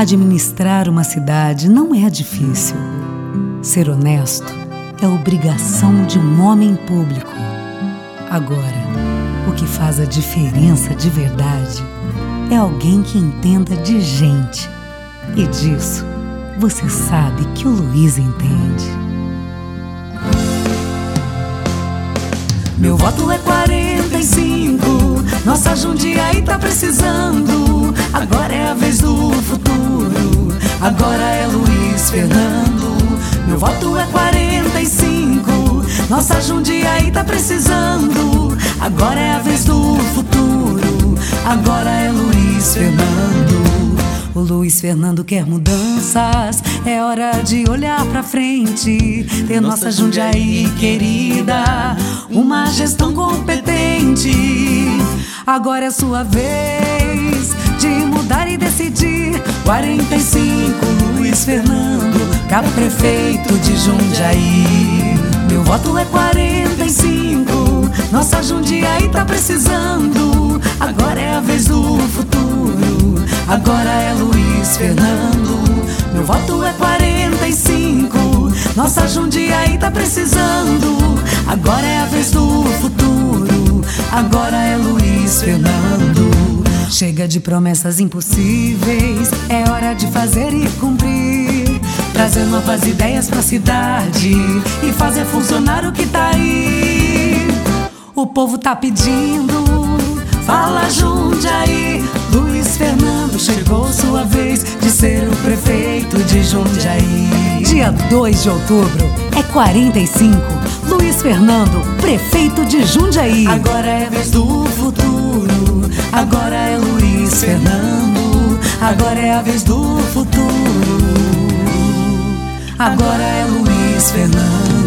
Administrar uma cidade não é difícil. Ser honesto é obrigação de um homem público. Agora, o que faz a diferença de verdade é alguém que entenda de gente. E disso, você sabe que o Luiz entende. Meu voto é 45. Nossa Jundiaí tá precisando. Luiz Fernando. Meu voto é 45. Nossa Jundiaí tá precisando. Agora é a vez do futuro. Agora é Luiz Fernando. O Luiz Fernando quer mudanças, é hora de olhar pra frente. Ter nossa Jundiaí querida, uma gestão competente. Agora é sua vez 45, Luiz Fernando, cabo prefeito de Jundiaí. Meu voto é 45, nossa Jundiaí tá precisando. Agora é a vez do futuro, agora é Luiz Fernando. Meu voto é 45, nossa Jundiaí tá precisando. Agora é a vez do futuro, agora é Luiz Fernando. Chega de promessas impossíveis, é hora de fazer e cumprir. Trazer novas ideias pra cidade e fazer funcionar o que tá aí. O povo tá pedindo, fala Jundiaí. Luiz Fernando, chegou sua vez de ser o prefeito de Jundiaí. Dia 2 de outubro é 45. Luiz Fernando, prefeito de Jundiaí. Agora é vez do futuro, agora é Luiz Fernando. Agora é a vez do futuro, agora é Luiz Fernando.